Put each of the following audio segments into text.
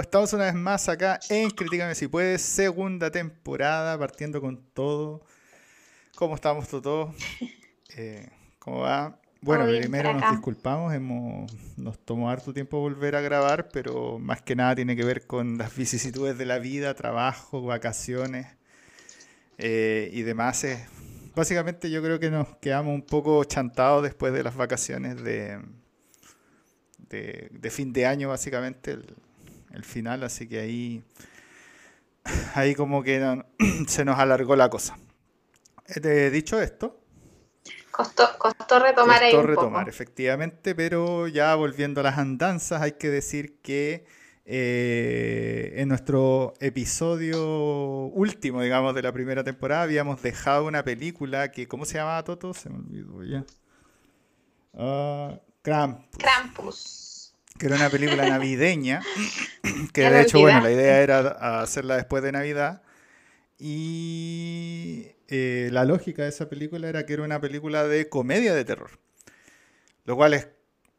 Estamos una vez más acá en Critícame si puedes, segunda temporada, partiendo con todo. ¿Cómo estamos todos? Eh, ¿Cómo va? Bueno, primero nos disculpamos, hemos, nos tomó harto tiempo volver a grabar, pero más que nada tiene que ver con las vicisitudes de la vida, trabajo, vacaciones eh, y demás. Básicamente yo creo que nos quedamos un poco chantados después de las vacaciones de, de, fin de año, básicamente, el, final, así que ahí, ahí como que se nos alargó la cosa. Eh, dicho esto. Costó, costó retomar costó retomar, efectivamente, pero ya volviendo a las andanzas, hay que decir que eh, en nuestro episodio último, digamos, de la primera temporada, habíamos dejado una película que, ¿cómo se llamaba Toto? Se me olvidó ya. Uh, Krampus que era una película navideña, que de hecho, bueno, la idea era hacerla después de Navidad. Y eh, la lógica de esa película era que era una película de comedia de terror, lo cual es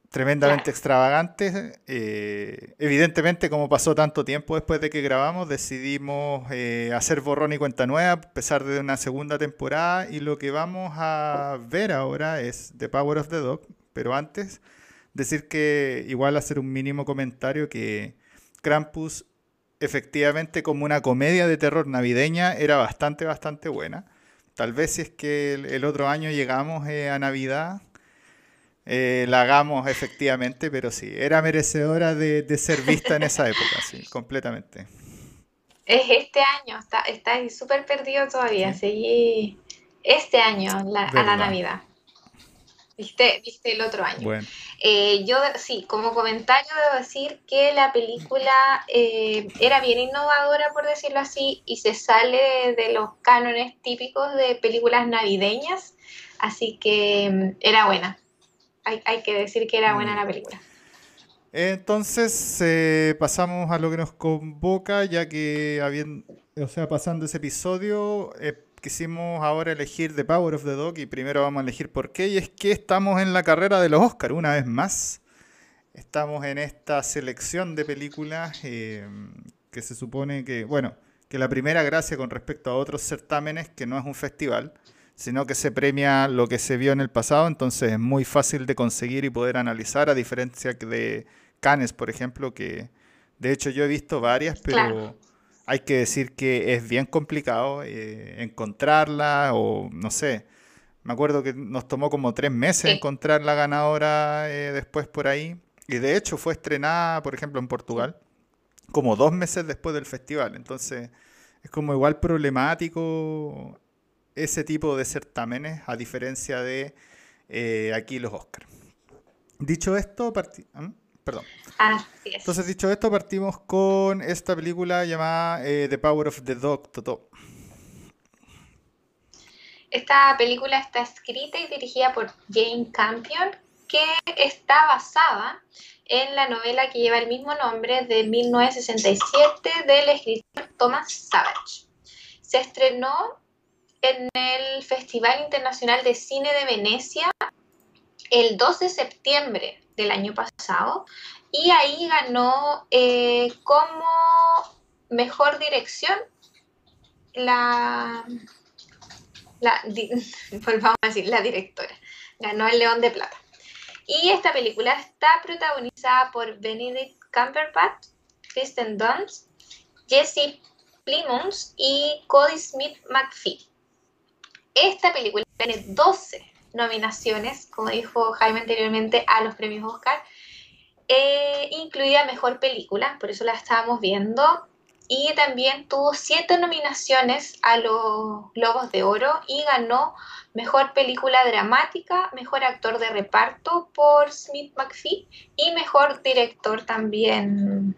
tremendamente extravagante. Eh, evidentemente, como pasó tanto tiempo después de que grabamos, decidimos eh, hacer borrón y cuenta nueva, a pesar de una segunda temporada. Y lo que vamos a ver ahora es The Power of the Dog, pero antes decir que igual hacer un mínimo comentario que Krampus efectivamente como una comedia de terror navideña era bastante, bastante buena. Tal vez si es que el, otro año llegamos eh, a Navidad, eh, la hagamos efectivamente, pero sí, era merecedora de, ser vista en esa época, sí, completamente. Es este año, está, está súper perdido todavía, seguí este año a la Navidad. Viste, viste el otro año. Bueno. Eh, yo, sí, como comentario debo decir que la película eh, era bien innovadora, por decirlo así, y se sale de los cánones típicos de películas navideñas, así que mm, era buena. Hay, que decir que era buena mm. la película. Entonces eh, pasamos a lo que nos convoca, ya que habiendo, o sea, pasando ese episodio, quisimos ahora elegir The Power of the Dog y primero vamos a elegir por qué. Y es que estamos en la carrera de los Oscars una vez más. Estamos en esta selección de películas eh, que se supone que, bueno, que la primera gracia con respecto a otros certámenes, que no es un festival, sino que se premia lo que se vio en el pasado, entonces es muy fácil de conseguir y poder analizar, a diferencia de Cannes, por ejemplo, que de hecho yo he visto varias, pero hay que decir que es bien complicado eh, encontrarla o no sé. Me acuerdo que nos tomó como tres meses encontrar la ganadora eh, después por ahí. Y de hecho fue estrenada, por ejemplo, en Portugal, como dos meses después del festival. Entonces es como igual problemático ese tipo de certámenes, a diferencia de eh, aquí los Oscars. Dicho esto, ¿ah? Perdón. Entonces, dicho esto, partimos con esta película llamada eh, The Power of the Dog, Toto. Esta película está escrita y dirigida por Jane Campion, que está basada en la novela que lleva el mismo nombre de 1967 del escritor Thomas Savage. Se estrenó en el Festival Internacional de Cine de Venecia el 2 de septiembre del año pasado y ahí ganó eh, como mejor dirección la, la a decir, la directora, ganó el León de Plata. Y esta película está protagonizada por Benedict Cumberbatch, Kristen Dunst, Jesse Plimons y Cody Smith McPhee. Esta película tiene 12 nominaciones, como dijo Jaime anteriormente, a los premios Oscar, eh, incluida Mejor Película, por eso la estábamos viendo, y también tuvo siete nominaciones a los Globos de Oro y ganó Mejor Película Dramática, Mejor Actor de Reparto por Smith McPhee y Mejor Director también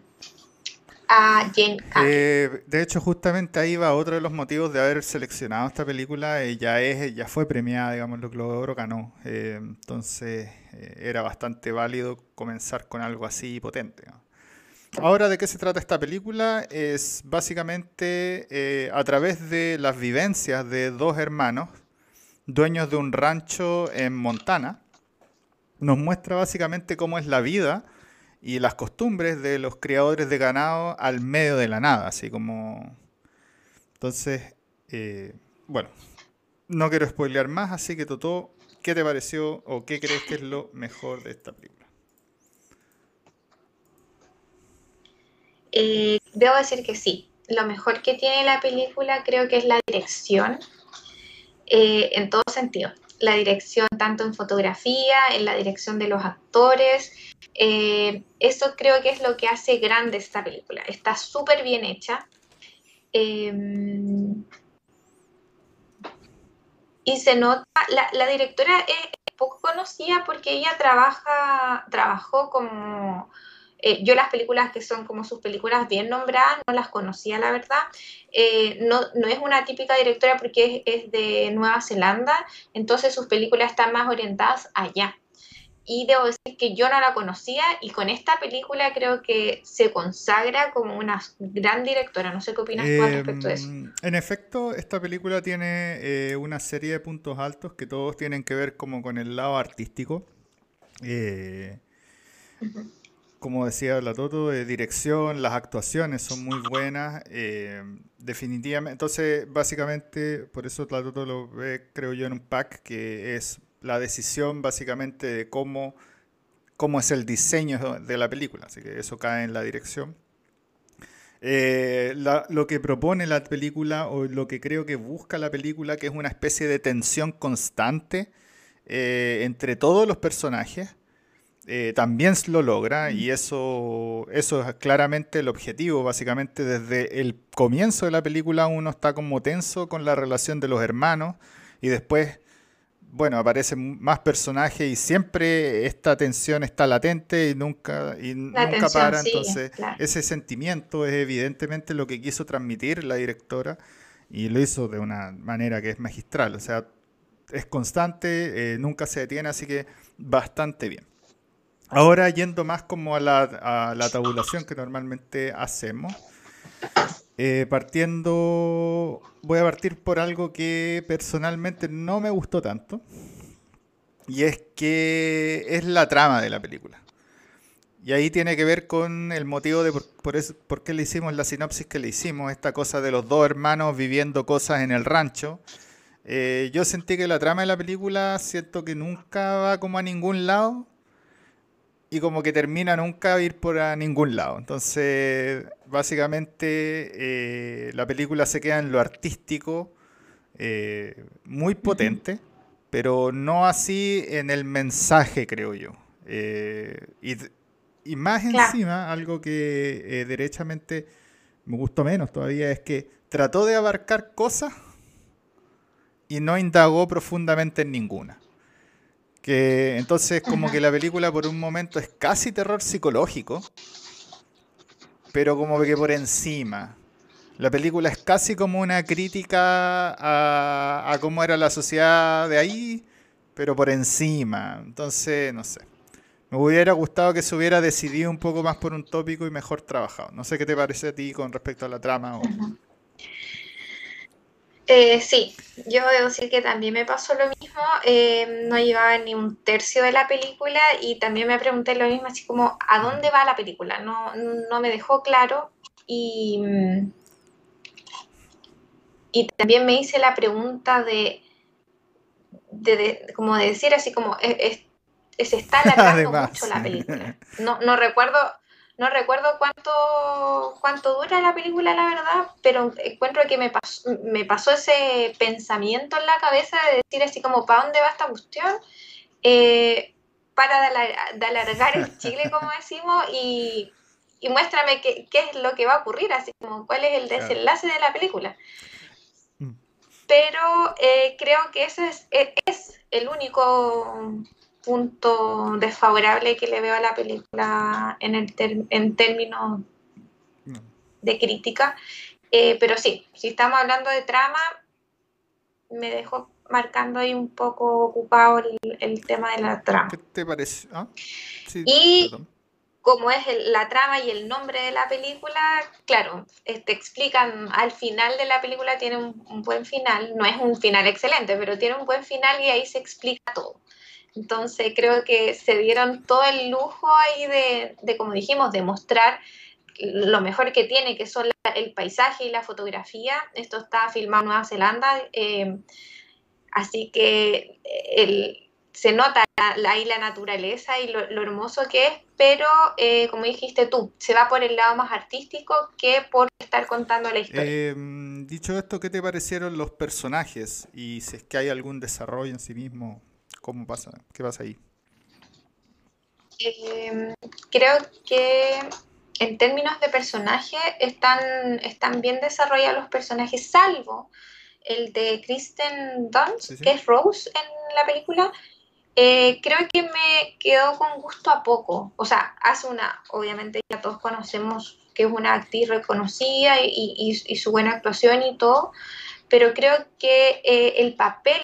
eh, de hecho, justamente ahí va otro de los motivos de haber seleccionado esta película. ya, es, ya fue premiada, digamos, lo Globo de Oro ganó. Eh, entonces, eh, era bastante válido comenzar con algo así potente. Ahora, ¿de qué se trata esta película? Es básicamente a través de las vivencias de dos hermanos, dueños de un rancho en Montana. Nos muestra básicamente cómo es la vida y las costumbres de los criadores de ganado al medio de la nada, así como... Entonces, eh, bueno, no quiero spoilear más, así que Toto, ¿qué te pareció o qué crees que es lo mejor de esta película? Eh, debo decir que sí. Lo mejor que tiene la película creo que es la dirección, eh, en todo sentido. La dirección tanto en fotografía, en la dirección de los actores. Eh, eso creo que es lo que hace grande esta película. Está súper bien hecha. Em, y se nota, la, directora es poco conocida porque ella trabaja, trabajó como eh, yo las películas que son como sus películas bien nombradas no las conocía, la verdad. Eh, no, no, es una típica directora porque es, de Nueva Zelanda, entonces sus películas están más orientadas allá. Y debo decir que yo no la conocía y con esta película creo que se consagra como una gran directora. No sé qué opinas tú al respecto de eso. Em, en efecto, esta película tiene eh, una serie de puntos altos que todos tienen que ver como con el lado artístico. Eh, como decía la Toto, de dirección, las actuaciones son muy buenas, eh, definitivamente. Entonces, básicamente, por eso la Toto lo ve, creo yo, en un pack, que es la decisión básicamente de cómo, cómo es el diseño de la película, así que eso cae en la dirección. Eh, lo que propone la película o lo que creo que busca la película, que es una especie de tensión constante eh, entre todos los personajes, eh, también lo logra y eso, eso es claramente el objetivo. Básicamente desde el comienzo de la película uno está como tenso con la relación de los hermanos y después, bueno, aparecen más personajes y siempre esta tensión está latente y nunca, y nunca para. Entonces ese sentimiento es evidentemente lo que quiso transmitir la directora y lo hizo de una manera que es magistral. O sea, es constante, eh, nunca se detiene, así que bastante bien. Ahora yendo más como a la, tabulación que normalmente hacemos, eh, partiendo, voy a partir por algo que personalmente no me gustó tanto, y es que es la trama de la película. Y ahí tiene que ver con el motivo de por, qué le hicimos la sinopsis que le hicimos, esta cosa de los dos hermanos viviendo cosas en el rancho. Eh, yo sentí que la trama de la película siento que nunca va como a ningún lado y como que termina nunca ir por a ningún lado. Entonces, básicamente, eh, la película se queda en lo artístico, eh, muy potente, pero no así en el mensaje, creo yo. Eh, y, más encima, algo que derechamente me gustó menos todavía, es que trató de abarcar cosas y no indagó profundamente en ninguna. Entonces como que la película por un momento es casi terror psicológico, pero como que por encima. La película es casi como una crítica a, cómo era la sociedad de ahí, pero por encima. Entonces, no sé. Me hubiera gustado que se hubiera decidido un poco más por un tópico y mejor trabajado. No sé qué te parece a ti con respecto a la trama. Eh, sí, yo debo decir que también me pasó lo mismo, eh, no llevaba ni un tercio de la película y también me pregunté lo mismo, así como, ¿a dónde va la película? No, no me dejó claro y, y también me hice la pregunta de, de, como de decir así como, es, se está alargando mucho la película. No, no recuerdo no recuerdo cuánto, cuánto dura la película, la verdad, pero encuentro que me pasó, me pasó ese pensamiento en la cabeza de decir así como, ¿para dónde va esta cuestión? Eh, para de, alargar el chile, como decimos, y, muéstrame qué, es lo que va a ocurrir, así como cuál es el desenlace de la película. Mm. Pero eh, creo que ese es, es el único punto desfavorable que le veo a la película en, el en términos de crítica. Eh, pero sí, si estamos hablando de trama, me dejó marcando ahí un poco ocupado el, tema de la trama. ¿Qué te parece? Ah, y como es la trama y el nombre de la película, claro, te este, explican al final de la película tiene un, buen final, no es un final excelente, pero tiene un buen final y ahí se explica todo. Entonces creo que se dieron todo el lujo ahí de, de como dijimos, de mostrar lo mejor que tiene, que son el paisaje y la fotografía. Esto está filmado en Nueva Zelanda, eh, así que el, se nota la, ahí la naturaleza y lo, hermoso que es, pero eh, como dijiste tú, se va por el lado más artístico que por estar contando la historia. Em, dicho esto, ¿qué te parecieron los personajes? Y si es que hay algún desarrollo en sí mismo, ¿cómo pasa? ¿Qué pasa ahí? Em, creo que en términos de personaje están, están bien desarrollados los personajes, salvo el de Kristen Dunst, que es Rose en la película. Eh, creo que me quedó con gusto a poco. O sea, hace una, obviamente ya todos conocemos que es una actriz reconocida y, su buena actuación y todo, pero creo que eh, el papel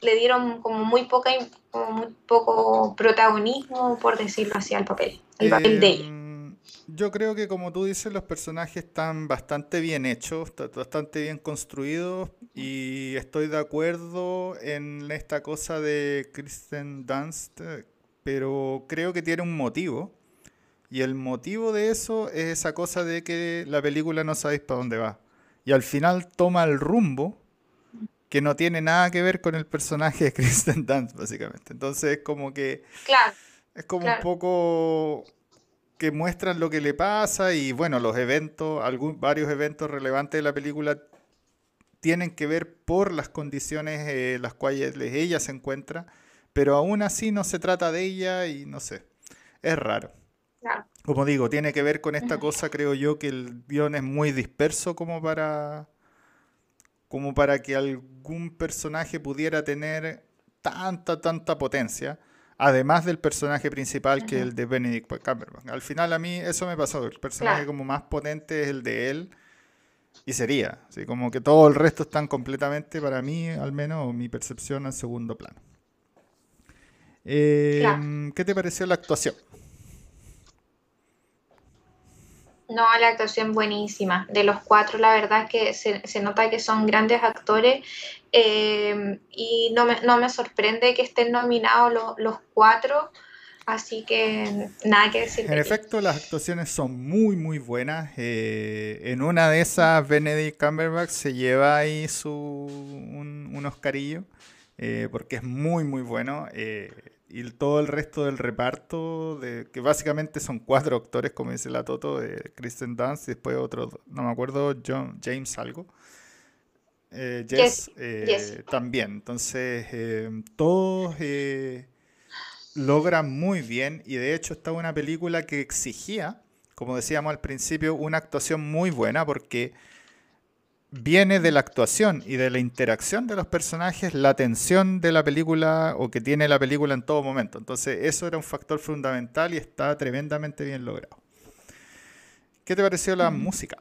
le dieron como muy poca como muy poco protagonismo, por decirlo así, al papel, el papel de ella. Em, yo creo que como tú dices, los personajes están bastante bien hechos, bastante bien construidos y estoy de acuerdo en esta cosa de Kristen Dunst, pero creo que tiene un motivo. Y el motivo de eso es esa cosa de que la película no sabéis para dónde va. Y al final toma el rumbo que no tiene nada que ver con el personaje de Kristen Dunst, básicamente. Entonces es como que... Claro. Es como un poco que muestran lo que le pasa y bueno, los eventos, algún, varios eventos relevantes de la película tienen que ver por las condiciones en eh, las cuales ella se encuentra, pero aún así no se trata de ella y no sé, es raro. Como digo, tiene que ver con esta cosa, creo yo, que el guion es muy disperso como para como para que algún personaje pudiera tener tanta, tanta potencia, además del personaje principal que es el de Benedict Cumberbatch. Al final a mí eso me pasó, el personaje como más potente es el de él y sería, así como que todo el resto están completamente, para mí al menos, mi percepción en segundo plano. Em, ¿Qué te pareció la actuación? No, la actuación buenísima. De los cuatro, la verdad es que se, nota que son grandes actores em, y no me, no me, sorprende que estén nominados los cuatro. Así que nada que decir. En efecto, las actuaciones son muy, muy buenas. Eh, en una de esas, Benedict Cumberbatch se lleva ahí su, un, un Oscarillo eh, porque es muy, muy bueno. Eh, y todo el resto del reparto, de, que básicamente son cuatro actores, como dice la Toto, de Kristen Dunst, y después otro, no me acuerdo, John, James algo. Eh, Jess, eh, también. Entonces, eh, todos logran muy bien, y de hecho esta es una película que exigía, como decíamos al principio, una actuación muy buena, porque viene de la actuación y de la interacción de los personajes la tensión de la película o que tiene la película en todo momento. Entonces eso era un factor fundamental y está tremendamente bien logrado. ¿Qué te pareció la música?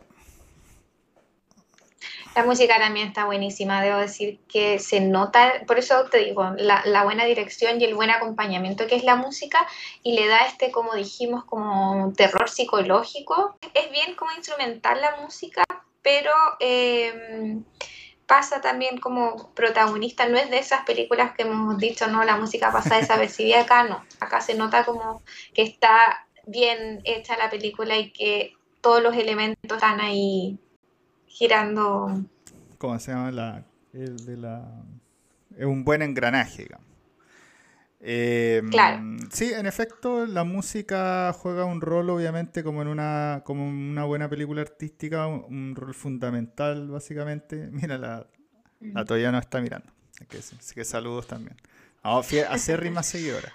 La música también está buenísima, debo decir que se nota, por eso te digo, la, la, buena dirección y el buen acompañamiento que es la música y le da este, como dijimos, como terror psicológico. Es bien como instrumental la música, pero em, pasa también como protagonista, no es de esas películas que hemos dicho, no, la música pasa desapercibida, acá no, acá se nota como que está bien hecha la película y que todos los elementos están ahí girando. ¿Cómo se llama la, el de la... Es un buen engranaje, digamos. Em, sí, en efecto, la música juega un rol, obviamente, como en una, como una buena película artística, un, rol fundamental, básicamente. Mira, la, la todavía no está mirando. Así que, saludos también. a acérrima seguidora.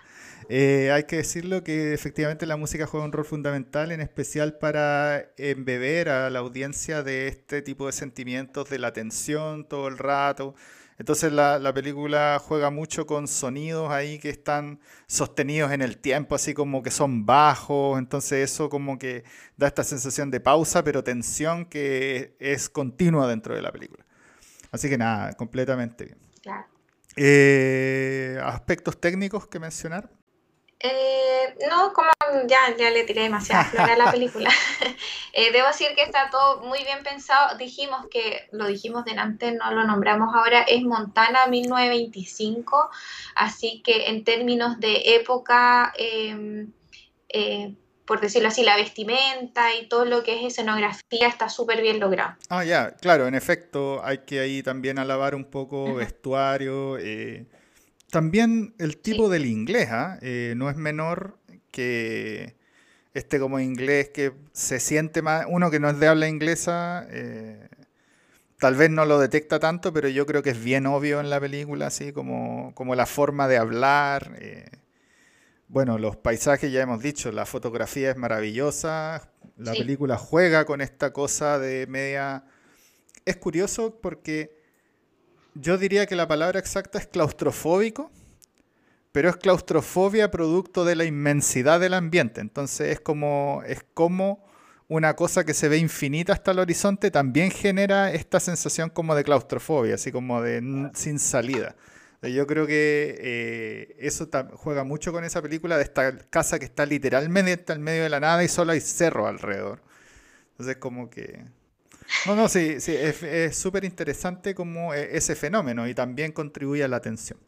Eh, hay que decirlo que efectivamente la música juega un rol fundamental, en especial para embeber a la audiencia de este tipo de sentimientos, de la tensión todo el rato, entonces la, película juega mucho con sonidos ahí que están sostenidos en el tiempo, así como que son bajos. Entonces eso como que da esta sensación de pausa, pero tensión que es continua dentro de la película. Así que nada, completamente bien. Claro. Eh, ¿Aspectos técnicos que mencionar? Eh, no, como ya, ya le tiré demasiada flor a la película. Eh, debo decir que está todo muy bien pensado. Dijimos que, lo dijimos delante, no lo nombramos ahora, es Montana 1925, así que en términos de época, em, eh, por decirlo así, la vestimenta y todo lo que es escenografía está súper bien logrado. Ah, ya, claro, en efecto, hay que ahí también alabar un poco vestuario. Eh, también el tipo del inglés, ¿ah? no es menor que este como inglés que se siente más, uno que no es de habla inglesa, eh, tal vez no lo detecta tanto, pero yo creo que es bien obvio en la película, así como, como la forma de hablar. Eh, bueno, los paisajes ya hemos dicho, la fotografía es maravillosa, la película juega con esta cosa de media... Es curioso porque yo diría que la palabra exacta es claustrofóbico pero es claustrofobia producto de la inmensidad del ambiente. Entonces es como, es como una cosa que se ve infinita hasta el horizonte también genera esta sensación como de claustrofobia, así como de sin salida. Yo creo que eh, eso juega mucho con esa película de esta casa que está literalmente en medio de la nada y solo hay cerro alrededor. Entonces como que... No, no, sí, sí es súper interesante como eh, ese fenómeno y también contribuye a la atención.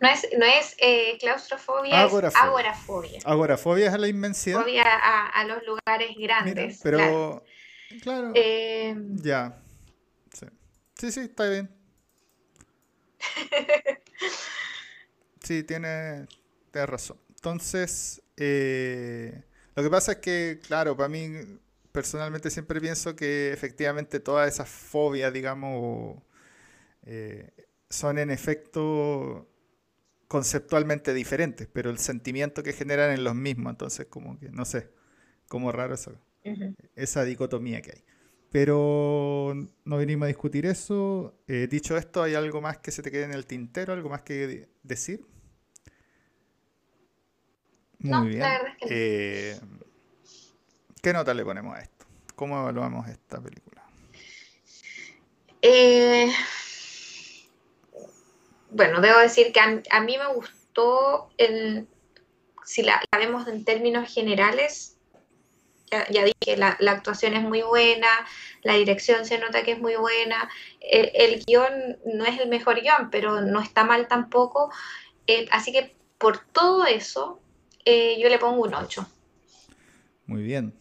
No es, no es eh, claustrofobia, es agorafobia. Agorafobia es a la inmensidad. Fobia a, los lugares grandes. pero, claro. Eh, ya. Sí. sí, está bien. sí, tiene, tiene razón. Entonces, eh, lo que pasa es que, claro, para mí personalmente siempre pienso que efectivamente todas esas fobias, digamos, son en efecto conceptualmente diferentes, pero el sentimiento que generan es los mismos, entonces como que, no sé, como raro eso, esa dicotomía que hay. Pero no vinimos a discutir eso. Eh, dicho esto, ¿hay algo más que se te quede en el tintero? ¿Algo más que decir? Muy bien. Eh, ¿Qué nota le ponemos a esto? ¿Cómo evaluamos esta película? Eh, bueno, debo decir que a, mí me gustó, el, si la, vemos en términos generales, ya, dije, la, actuación es muy buena, la dirección se nota que es muy buena, el, guion no es el mejor guion, pero no está mal tampoco, eh, así que por todo eso eh, yo le pongo un 8. Muy bien.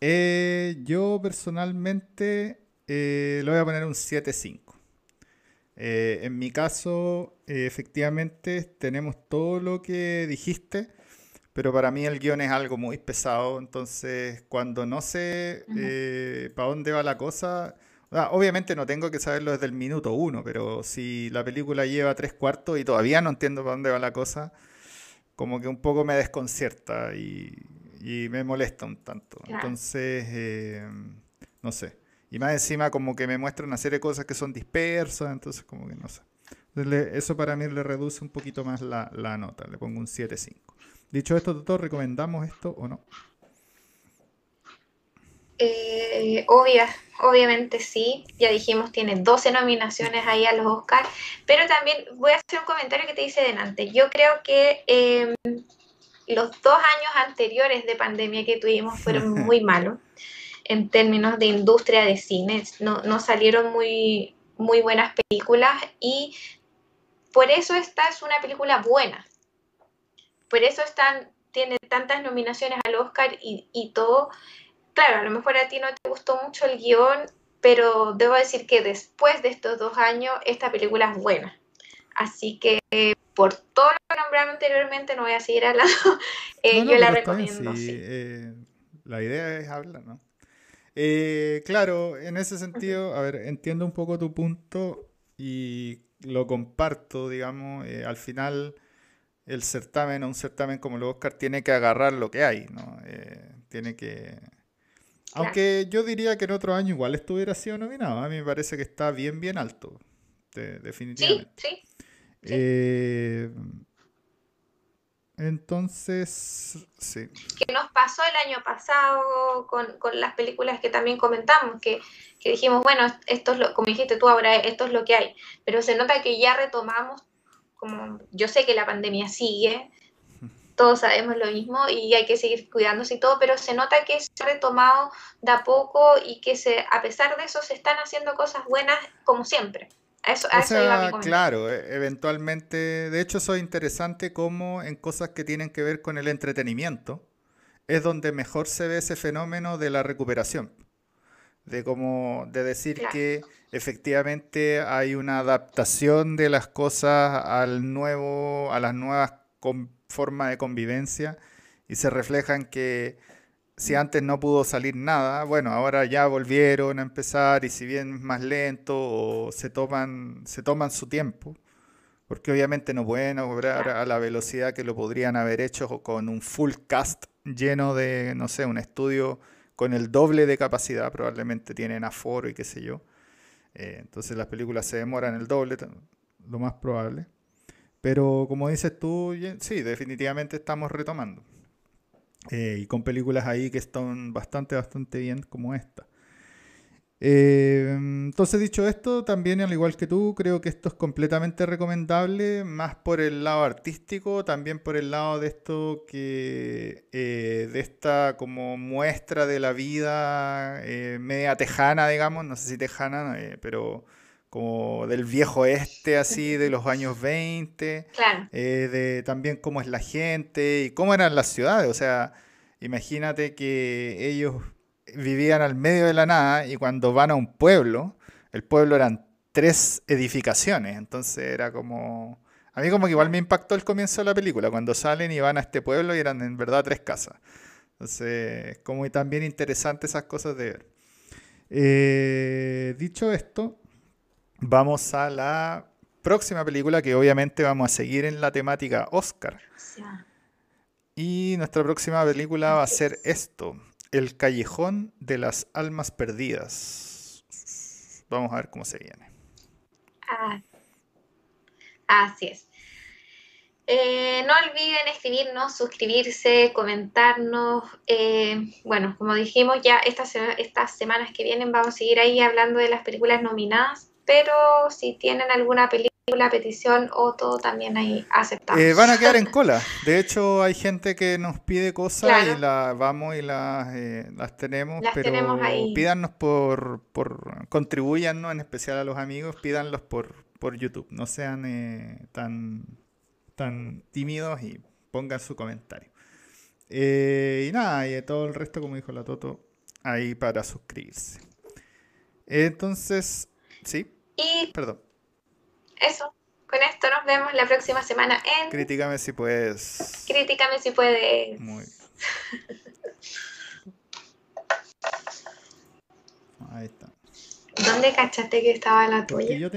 Eh, yo personalmente le voy a poner un 7.5. Eh, en mi caso, eh, efectivamente, tenemos todo lo que dijiste, pero para mí el guion es algo muy pesado, entonces cuando no sé eh, para dónde va la cosa, obviamente no tengo que saberlo desde el minuto uno, pero si la película lleva tres cuartos y todavía no entiendo para dónde va la cosa, como que un poco me desconcierta y, me molesta un tanto. Entonces, no sé. Y más encima como que me muestra una serie de cosas que son dispersas, entonces como que no sé. eso para mí le reduce un poquito más la, nota, le pongo un 7.5. Dicho esto, doctor, ¿recomendamos esto o no? Eh, obviamente sí, ya dijimos, tiene 12 nominaciones ahí a los Oscars, pero también voy a hacer un comentario que te dice delante. Yo creo que em, los dos años anteriores de pandemia que tuvimos fueron muy malos en términos de industria de cine. No, no salieron muy, muy buenas películas y por eso esta es una película buena. Por eso están, tiene tantas nominaciones al Oscar y, y todo. Claro, a lo mejor a ti no te gustó mucho el guion, pero debo decir que después de estos dos años, esta película es buena. Así que por todo lo que nombramos anteriormente, no voy a seguir hablando, eh, yo la recomiendo. Eh, la idea es hablar, ¿no? Eh, claro, en ese sentido, a ver, entiendo un poco tu punto y lo comparto, digamos, eh, al final el certamen, un certamen como el Oscar, tiene que agarrar lo que hay, ¿no? Eh, tiene que... Aunque yo diría que en otro año igual estuviera sido nominado, a mí me parece que está bien, bien alto, definitivamente. Sí, sí. Entonces, sí. Que nos pasó el año pasado con, las películas que también comentamos, que, dijimos, bueno, esto es lo, como dijiste tú ahora, esto es lo que hay. Pero se nota que ya retomamos, como yo sé que la pandemia sigue, todos sabemos lo mismo y hay que seguir cuidándose y todo, pero se nota que se ha retomado de a poco y que se, a pesar de eso se están haciendo cosas buenas como siempre. Eso, a O eso iba mi sea, comentario. claro, e- eventualmente, de hecho eso es interesante como en cosas que tienen que ver con el entretenimiento, es donde mejor se ve ese fenómeno de la recuperación, de como, de decir Claro. que efectivamente hay una adaptación de las cosas al nuevo, a las nuevas formas de convivencia y se reflejan que si antes no pudo salir nada, bueno, ahora ya volvieron a empezar y si bien es más lento o se toman, se toman su tiempo, porque obviamente no pueden obrar a la velocidad que lo podrían haber hecho con un full cast lleno de, no sé, un estudio con el doble de capacidad, probablemente tienen aforo y qué sé yo. Eh, entonces las películas se demoran el doble, lo más probable. Pero como dices tú, sí, definitivamente estamos retomando. Eh, y con películas ahí que están bastante, bastante bien como esta. Eh, entonces, dicho esto, también al igual que tú, creo que esto es completamente recomendable, más por el lado artístico, también por el lado de esto que, eh, de esta como muestra de la vida media tejana, digamos, no sé si tejana, pero como del viejo este, así, de los años 20 Claro, eh, de también cómo es la gente y cómo eran las ciudades. O sea, imagínate que ellos vivían al medio de la nada y cuando van a un pueblo, el pueblo eran tres edificaciones. Entonces era como... A mí como que igual me impactó el comienzo de la película, cuando salen y van a este pueblo y eran en verdad tres casas. Entonces, como también interesante esas cosas de ver. Eh, dicho esto, vamos a la próxima película que obviamente vamos a seguir en la temática Oscar. Y nuestra próxima película va a ser es. esto, El Callejón de las Almas Perdidas. Vamos a ver cómo se viene. ah, así es. Eh, no olviden escribirnos, suscribirse, comentarnos. eh, bueno, como dijimos, ya estas, estas semanas que vienen vamos a seguir ahí hablando de las películas nominadas, pero si tienen alguna película, petición o todo, también ahí aceptamos. Eh, van a quedar en cola. De hecho, hay gente que nos pide cosas Claro. y las vamos y las, eh, las tenemos, Las pero tenemos ahí. pídanos por, por contribuyannos, en especial a los amigos, pídanlos por, por YouTube. No sean eh, tan, tan tímidos y pongan su comentario. Y nada, y todo el resto, como dijo la Toto, ahí para suscribirse. Entonces, sí, Y perdón. eso, con esto nos vemos la próxima semana en Critícame si puedes. Críticame si puedes. Muy. Ahí está. ¿Dónde cachaste que estaba la tuya?